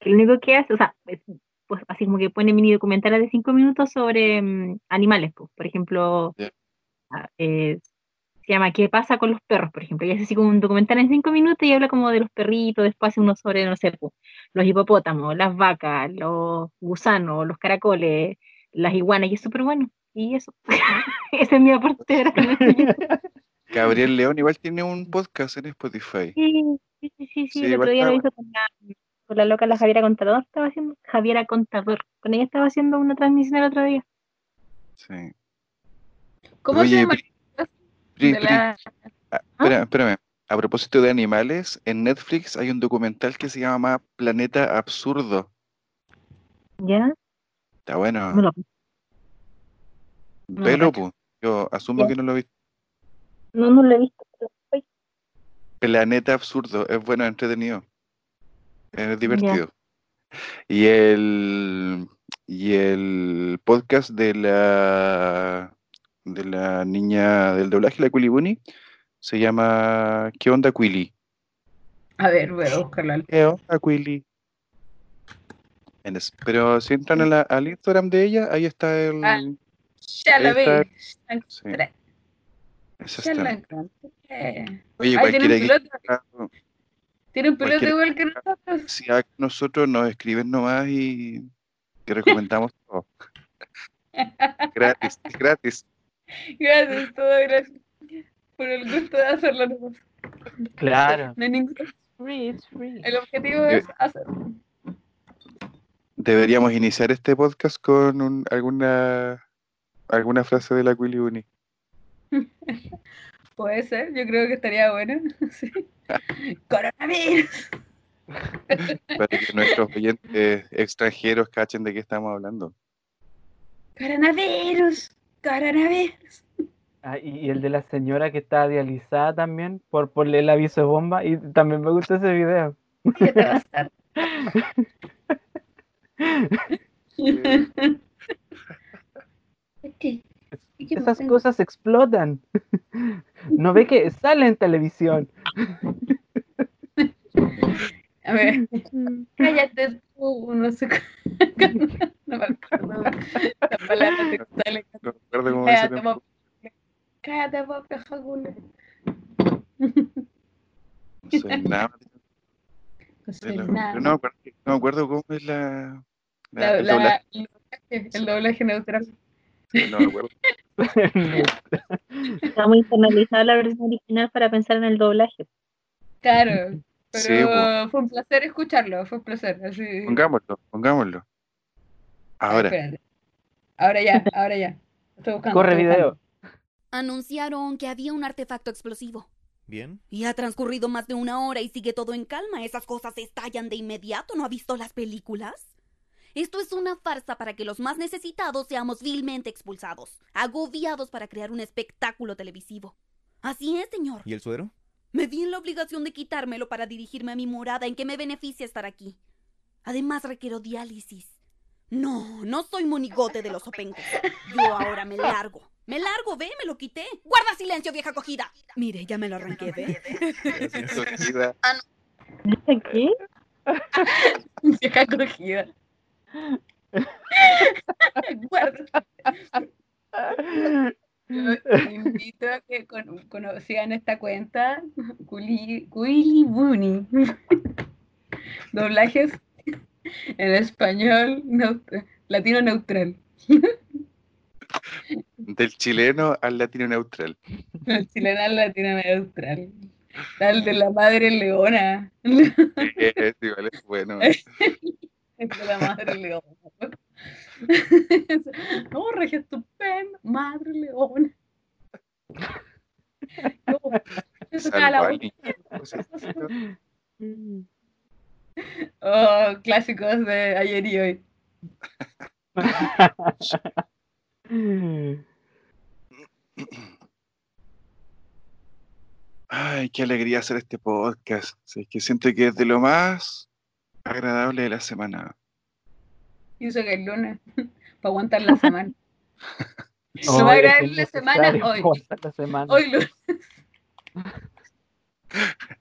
Speaker 5: Que lo único que hace, o sea, es, pues así como que pone mini documentales de cinco minutos sobre mm, animales, pues. Por ejemplo, ah, eh, se llama ¿Qué pasa con los perros? Por ejemplo, y hace así como un documental en cinco minutos y habla como de los perritos, después hace uno sobre, no sé, pues, los hipopótamos, las vacas, los gusanos, los caracoles, las iguanas, y es súper bueno. Y eso, *laughs* ese es mi aporte. *laughs*
Speaker 4: Gabriel León igual tiene un podcast en Spotify.
Speaker 5: Sí, sí, sí, sí, sí, el otro día lo hizo con la, con la loca, la Javiera Contador, estaba haciendo, Javiera Contador, con ella estaba haciendo una transmisión el otro día.
Speaker 4: Sí.
Speaker 3: ¿Cómo
Speaker 4: Oye,
Speaker 3: se llama?
Speaker 4: Pri-
Speaker 3: De
Speaker 4: Pri-
Speaker 3: la-
Speaker 4: ah, espera- espérame. A propósito de animales, en Netflix hay un documental que se llama Planeta Absurdo.
Speaker 5: ¿Ya?
Speaker 4: Está bueno.
Speaker 5: No lo, no lo
Speaker 4: Velo,
Speaker 5: cacho.
Speaker 4: pu. Yo asumo que no lo he visto.
Speaker 5: No, no lo he visto. pero-
Speaker 4: Planeta Absurdo. Es bueno, entretenido. Es divertido. Y el y el podcast de la de la niña del doblaje, la Quilly Bunny, se llama ¿Qué onda Quilly?
Speaker 3: A ver, voy a buscarlo. al-
Speaker 4: ¿Qué onda Quilly? En es- Pero si entran a la- al Instagram de ella, ahí está el
Speaker 3: Ah, Ya la.
Speaker 4: Esta- sí,
Speaker 3: ya encontré.
Speaker 4: Oye,
Speaker 3: Ay, tiene un piloto,
Speaker 4: quiera-
Speaker 3: tiene un piloto igual que nosotros.
Speaker 4: si a nosotros nos escriben nomás y te recomendamos todo. *laughs* gratis, es gratis.
Speaker 3: Gracias, todo gracias. Por el gusto de hacerlo.
Speaker 2: Claro.
Speaker 3: No hay ningún-
Speaker 2: Free.
Speaker 3: El objetivo es hacerlo.
Speaker 4: Deberíamos iniciar este podcast con un- alguna alguna frase de la Quilly Bunny. *laughs*
Speaker 3: Puede ser, yo creo que estaría bueno. *laughs* Sí. Coronavirus. *laughs*
Speaker 4: para que nuestros oyentes extranjeros cachen de qué estamos hablando.
Speaker 3: Coronavirus. Coronavirus.
Speaker 2: Ah, y, el de la señora que está dializada también por, por el aviso de bomba. Y también me gusta ese video.
Speaker 3: ¿Qué te va a hacer? ¿Qué? ¿Y qué
Speaker 2: Esas cosas explotan. *laughs* No ve que sale en televisión. *laughs*
Speaker 3: A ver, cállate tú, no sé cómo- No me acuerdo la palabra textual.
Speaker 4: No recuerdo cómo
Speaker 3: Cállate. Cállate,
Speaker 4: no sé nada.
Speaker 3: No sé
Speaker 4: de la-
Speaker 3: nada.
Speaker 4: yo no, me acuerdo, no me acuerdo cómo es la, el doblaje
Speaker 3: neutral.
Speaker 4: No. *laughs*
Speaker 5: Está muy internalizada la versión original para pensar en el doblaje.
Speaker 3: Claro. *laughs* Pero
Speaker 4: Sí,
Speaker 3: fue un placer escucharlo, fue un placer. Así.
Speaker 4: Pongámoslo, pongámoslo.
Speaker 3: Ay,
Speaker 4: Ahora,
Speaker 3: espérate. Ahora ya, *laughs* ahora ya. Estoy buscando.
Speaker 2: Corre
Speaker 3: estoy
Speaker 2: video.
Speaker 1: Anunciaron que había un artefacto explosivo.
Speaker 6: Bien.
Speaker 1: Y ha transcurrido más de una hora y sigue todo en calma. Esas cosas estallan de inmediato. ¿No ha visto las películas? Esto es una farsa para que los más necesitados seamos vilmente expulsados, agobiados para crear un espectáculo televisivo. Así es, señor.
Speaker 6: ¿Y el suero?
Speaker 1: Me vi en la obligación de quitármelo para dirigirme a mi morada en que me beneficia estar aquí. Además requiero diálisis. No, no soy monigote de los opencos. Yo ahora me largo. Me largo, ve, me lo quité. Guarda silencio, vieja cogida. Mire, ya me lo arranqué, ve.
Speaker 5: ¿Qué? *laughs*
Speaker 3: Vieja cogida. *laughs* Yo invito a que con- cono- sigan esta cuenta, Culi- Bunny. *laughs* Doblajes en español *laughs* latino neutral.
Speaker 4: del chileno al latino neutral.
Speaker 3: El chileno al latino neutral. Tal de la madre leona.
Speaker 4: Es igual, es bueno.
Speaker 3: Es de la madre leona. *laughs* No, regia estupenda, madre leona. La voz.
Speaker 4: niño.
Speaker 3: Oh, clásicos de ayer y hoy.
Speaker 4: Ay, qué alegría hacer este podcast. Es que siento que es de lo más agradable de la semana.
Speaker 3: Y eso que el lunes, *laughs* *laughs* para aguantar la semana.
Speaker 2: Oh,
Speaker 3: Lo va a
Speaker 2: es
Speaker 3: grabar la semana hoy.
Speaker 2: la semana.
Speaker 3: Hoy lunes.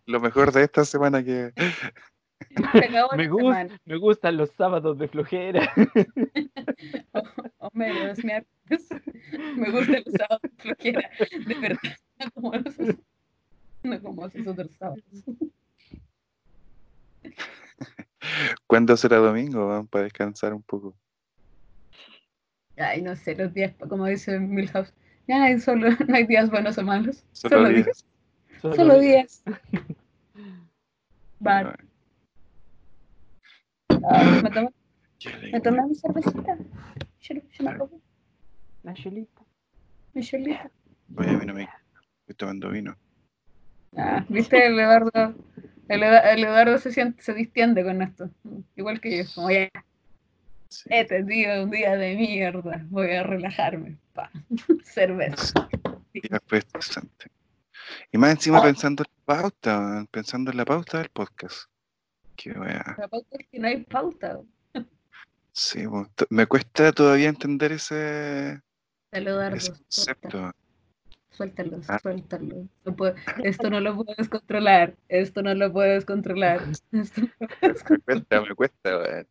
Speaker 4: Lo mejor de esta semana que *laughs*
Speaker 2: me,
Speaker 3: semana.
Speaker 2: me gustan los sábados de flojera.
Speaker 3: Hombre, los miércoles. Me gustan los sábados de flojera. De verdad. No como los, no como esos otros sábados.
Speaker 4: ¿Cuándo será domingo? weón? Para descansar un poco.
Speaker 3: Ay, no sé, los días, como dice Milhouse. Ya hay solo, *laughs* no hay días buenos o malos.
Speaker 4: Solo
Speaker 3: Solo,
Speaker 4: días.
Speaker 3: días. Solo días. Vale. *laughs* Ah, ¿Me tomo,
Speaker 4: Qué
Speaker 3: me tomé mi cervecita? Yo, yo me pongo
Speaker 2: La chelita.
Speaker 3: mi chelita.
Speaker 4: Oye, a mí no me estoy tomando vino.
Speaker 3: Ah, ¿viste? Eduardo, el, Eduardo se, siente, se distiende con esto. Igual que yo. Como ya,
Speaker 4: Sí.
Speaker 3: este día un día de mierda. Voy a relajarme. Pa. *laughs* Cerveza.
Speaker 4: Y después. Y más encima pensando en la pauta, pensando en la pauta del podcast. Qué wea.
Speaker 3: La pauta es que no hay pauta.
Speaker 4: Sí, me cuesta todavía entender ese, ese concepto.
Speaker 3: Suéltalo,
Speaker 4: Ah.
Speaker 3: suéltalo. No puedo- esto no lo puedes controlar. Esto no lo puedes controlar. *laughs* *laughs* Esto no lo puedes
Speaker 4: Me cuesta, me cuesta, weón.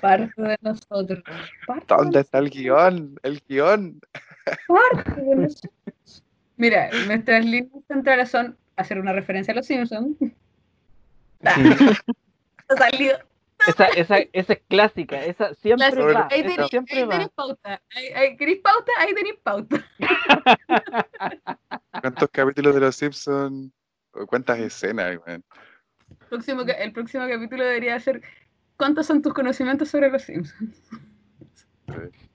Speaker 3: parte de nosotros. Parte de
Speaker 4: ¿Dónde está el guion? El guion.
Speaker 3: parte de *laughs* nosotros. Mira, nuestras líneas centrales son hacer una referencia a los Simpsons. Ha salido.
Speaker 2: Esa, esa, esa es clásica, esa siempre
Speaker 3: Clásico.
Speaker 2: va,
Speaker 3: Ahí tenéis ahí pauta. Ahí, ahí, ¿Queréis pauta? Ahí tenéis pauta. *laughs*
Speaker 4: ¿Cuántos capítulos de Los Simpsons? ¿Cuántas escenas, weón?
Speaker 3: Próximo, el próximo capítulo debería ser ¿Cuántos son tus conocimientos sobre los Simpsons?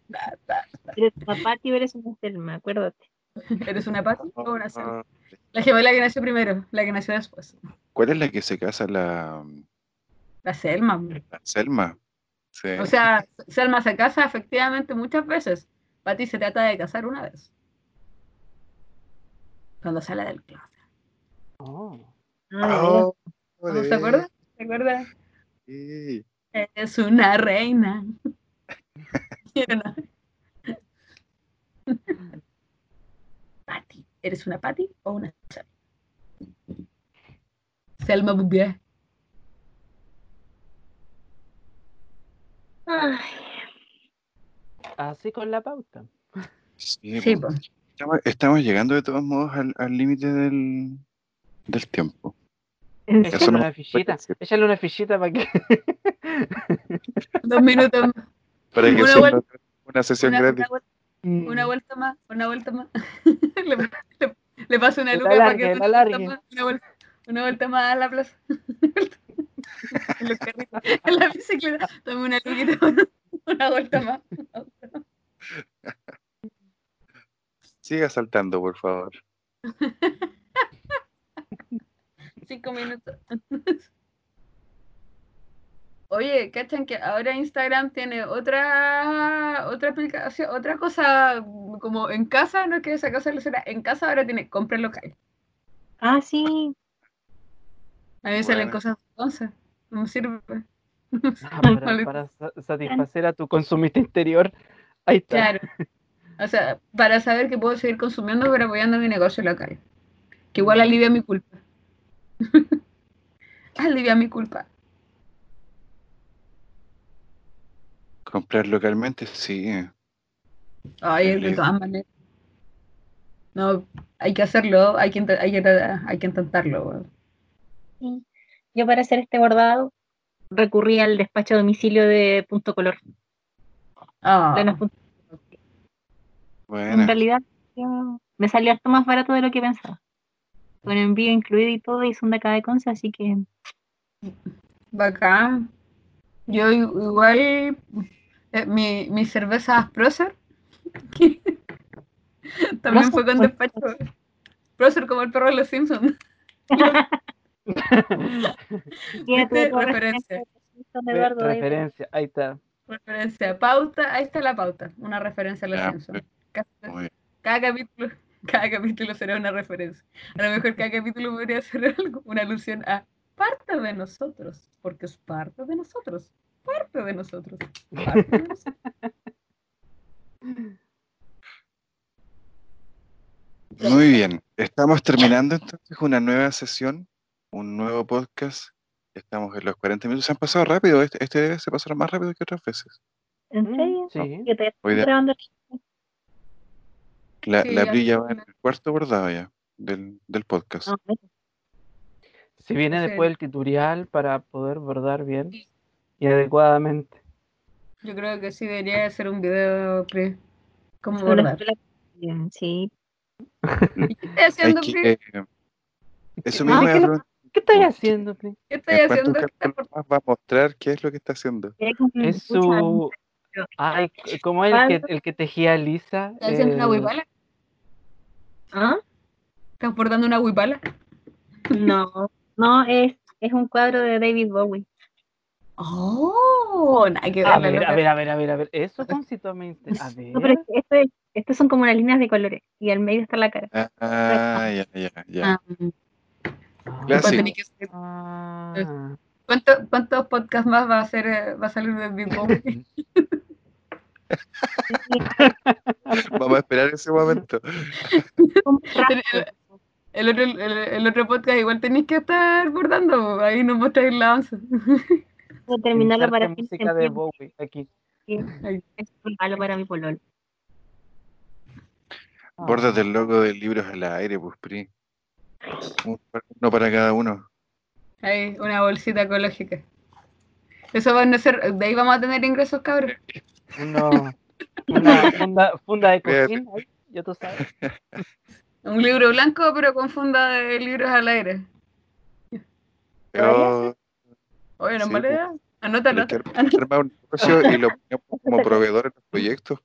Speaker 3: Da, da.
Speaker 5: Eres una Patty o eres una Selma, acuérdate.
Speaker 3: ¿Eres una Patty o una Selma?
Speaker 4: Ah,
Speaker 3: La gemela que nació primero, la que nació después.
Speaker 4: ¿Cuál es la que se casa? La,
Speaker 3: La Selma.
Speaker 4: la Selma. Sí.
Speaker 3: O sea, Selma se casa efectivamente muchas veces. Patty se trata de casar una vez. Cuando sale del closet.
Speaker 2: Oh.
Speaker 5: Ah,
Speaker 4: Oh,
Speaker 3: ¿No se acuerda? ¿Se acuerda?
Speaker 4: sí.
Speaker 3: Es una reina. *laughs* Patty. ¿Eres una Patty o una Selma? Selma.
Speaker 5: Ay,
Speaker 2: Así con la pauta.
Speaker 4: Sí,
Speaker 3: pues.
Speaker 4: Estamos, estamos llegando de todos modos al al límite del, del tiempo.
Speaker 2: Échale
Speaker 4: no
Speaker 2: una fichita, échale una fichita para que.
Speaker 3: Dos minutos más.
Speaker 4: Para que
Speaker 3: Una
Speaker 4: sea
Speaker 3: vuelta-
Speaker 4: una, sesión
Speaker 3: Una,
Speaker 4: gratis.
Speaker 3: una vuelta, una vuelta más, una vuelta más. *laughs* le, le- le paso una luca para que
Speaker 2: la
Speaker 3: una vuelta,
Speaker 2: alargue.
Speaker 3: más, una, vuelta, una vuelta más a la plaza. *laughs* en, los carritos, en la bicicleta. Dame una luquita, *laughs* una vuelta más.
Speaker 4: Siga saltando, por favor. *laughs*
Speaker 3: Cinco minutos. *laughs* Oye, ¿cachan que ahora Instagram tiene otra otra aplicación, otra cosa como en casa? No es que esa cosa lo será. En casa ahora tiene compra local.
Speaker 5: Ah, sí.
Speaker 3: A mí me salen cosas entonces. No sirve.
Speaker 2: Ah, para, *laughs* satisfacer a tu consumista interior. Ahí está.
Speaker 3: Claro. O sea, para saber que puedo seguir consumiendo pero apoyando mi negocio local. Que igual alivia mi culpa. *laughs* alivia mi culpa.
Speaker 4: Comprar localmente, sí.
Speaker 3: Ay, de todas maneras. No, hay que hacerlo, hay que, hay que, hay que intentarlo.
Speaker 5: sí. Yo para hacer este bordado recurrí al despacho a domicilio de Punto Color.
Speaker 3: Ah,
Speaker 5: Punto- En realidad yo- me salió harto más barato de lo que pensaba. Con envío incluido y todo, y son de acá de Conce, así que
Speaker 3: bacán. Yo i- igual, eh, mi, mi cerveza Procer, *laughs* también fue con
Speaker 5: Procer,
Speaker 3: despacho. Procer como el perro de los Simpsons. *laughs* *laughs* Referencia.
Speaker 2: Referencia, ahí está.
Speaker 3: Referencia, pauta, ahí está la pauta, una referencia a los
Speaker 4: Ya,
Speaker 3: Simpsons.
Speaker 4: sí.
Speaker 3: Cada, cada capítulo, *laughs* cada capítulo será una referencia. A lo mejor cada capítulo podría ser algo, una alusión a parte de nosotros, porque es parte de nosotros, parte de nosotros, parte de nosotros. *laughs*
Speaker 4: Muy bien. Estamos terminando entonces una nueva sesión, un nuevo podcast. Estamos en los 40 minutos. Se han pasado rápido. Este, este se pasó más rápido que otras veces.
Speaker 5: ¿En serio?
Speaker 2: Sí.
Speaker 5: Te grabando.
Speaker 4: La,
Speaker 3: Sí,
Speaker 4: la
Speaker 3: ya
Speaker 4: brilla va en el cuarto bordado ya del, del podcast.
Speaker 5: Ah.
Speaker 2: Si viene
Speaker 3: Sí.
Speaker 2: después el tutorial para poder bordar bien
Speaker 3: Sí.
Speaker 2: y adecuadamente.
Speaker 3: Yo creo que sí debería ser un video pre. ¿Cómo
Speaker 5: Sobre
Speaker 3: bordar?
Speaker 5: Sí.
Speaker 3: ¿Y *laughs* ¿Qué estoy
Speaker 4: Hay
Speaker 3: haciendo,
Speaker 4: que, eso
Speaker 2: Ah,
Speaker 4: mismo
Speaker 2: ¿qué
Speaker 4: iba a
Speaker 2: lo-
Speaker 4: preguntar.
Speaker 2: ¿Qué haciendo?
Speaker 3: ¿Qué estoy haciendo? ¿Qué está
Speaker 4: capítulo más va a mostrar qué es lo que está haciendo.
Speaker 5: Es como-
Speaker 2: Es
Speaker 5: escucha,
Speaker 2: su. Ay, ¿cómo es el que, el que tejía Lisa?
Speaker 3: ¿Estás haciendo una
Speaker 2: El-
Speaker 3: huipala?
Speaker 5: ¿Ah?
Speaker 3: ¿Estás portando una huipala?
Speaker 5: No, no, es, es un cuadro de David Bowie.
Speaker 3: Oh, nada que
Speaker 2: A
Speaker 3: ver,
Speaker 2: ver,
Speaker 3: la
Speaker 2: a ver, a ver, a ver, a ver. Eso, Juancito, me inter- A
Speaker 5: No, pero
Speaker 2: ver.
Speaker 5: es que esto es- estos son como las líneas de colores y al medio está la cara.
Speaker 4: Ah, ya, ya, ya. Clásico.
Speaker 3: que
Speaker 2: ah.
Speaker 3: ¿Cuánto- ¿Cuántos podcasts más va a hacer eh, va a salir de *laughs* Big Bowie?
Speaker 4: Vamos a esperar ese momento. *laughs*
Speaker 3: El, otro, el, el otro podcast igual tenéis que estar bordando, ahí nos mostráis el avance.
Speaker 5: de terminarlo
Speaker 2: Inserte
Speaker 5: para fin
Speaker 2: música de. Bowie aquí.
Speaker 5: Es un regalo para mi pololo.
Speaker 4: Bórdate el logo de libros al aire, pues, Pri. Un- Uno para cada uno.
Speaker 3: Ahí, una bolsita ecológica. Eso van a ser, de ahí vamos a tener ingresos, cabros.
Speaker 2: Uno, una funda, funda de cojín, ahí, ya tú sabes. *laughs*
Speaker 3: Un libro blanco, pero con funda de libros al aire.
Speaker 4: Pero
Speaker 3: Oye, no
Speaker 4: Sí,
Speaker 3: mala
Speaker 4: pues. armar un negocio y lo ponemos como proveedor en los proyectos.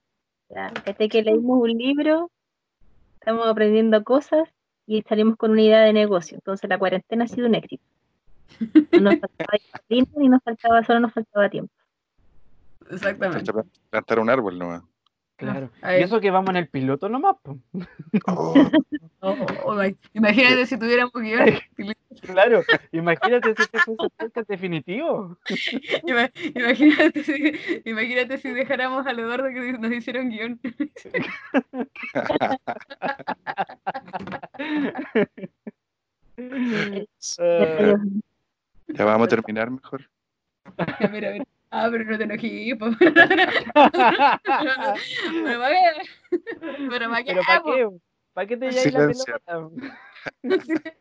Speaker 5: Ya, Desde que leímos un libro, estamos aprendiendo cosas y salimos con una idea de negocio. Entonces la cuarentena ha sido un éxito. No nos *laughs* faltaba disciplina ni nos faltaba, solo nos faltaba tiempo.
Speaker 3: Exactamente.
Speaker 4: Plantar un árbol nomás.
Speaker 2: Claro. Y eso que vamos en el piloto nomás. *laughs*
Speaker 4: Oh,
Speaker 3: Oh, oh. Imagínate si tuviéramos guion. *laughs*
Speaker 2: Claro. Imagínate si este podcast definitivo.
Speaker 3: Ima- Imagínate si, imagínate si dejáramos a Eduardo que nos hicieron guion.
Speaker 2: Eh,
Speaker 4: ya vamos a terminar mejor.
Speaker 3: Ya, mira, mira. Ah, *laughs* pero no te enojes, po. Pero para qué, pero para qué,
Speaker 2: Pero ¿para qué? ¿Para qué te lleváis la pelota? *laughs*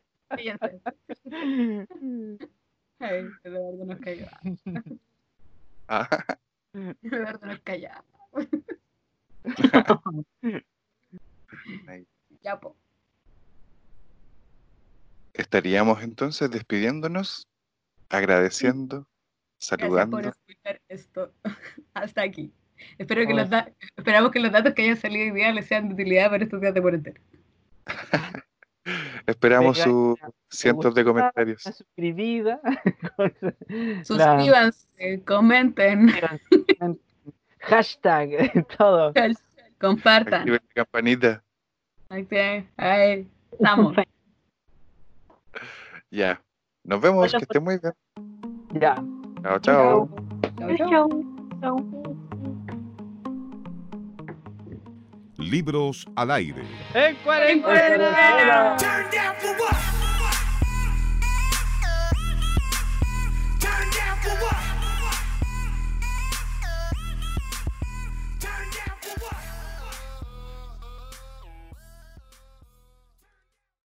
Speaker 3: Ay, Eduardo nos cayó.
Speaker 4: Ah,
Speaker 3: Eduardo nos cayó. *laughs* Ya, po.
Speaker 4: estaríamos entonces despidiéndonos, agradeciendo,
Speaker 3: Gracias por
Speaker 4: saludando.
Speaker 3: escuchar esto *laughs* hasta aquí. Espero que
Speaker 2: Ahora
Speaker 3: los da- esperamos que los datos que hayan salido hoy día les sean de utilidad para estos días de cuarentena. *laughs*
Speaker 4: Esperamos sus cientos de comentarios.
Speaker 2: Suscribida. *laughs*
Speaker 3: Suscríbanse, comenten,
Speaker 2: Hashtag, todo.
Speaker 3: compartan.
Speaker 4: Activen la campanita.
Speaker 3: Ahí, ahí estamos.
Speaker 4: Ya. Nos vemos, que estén muy bien.
Speaker 2: Ya.
Speaker 4: Chao, chao.
Speaker 3: Chau. Chau.
Speaker 6: Libros al aire.
Speaker 2: En cuarentena.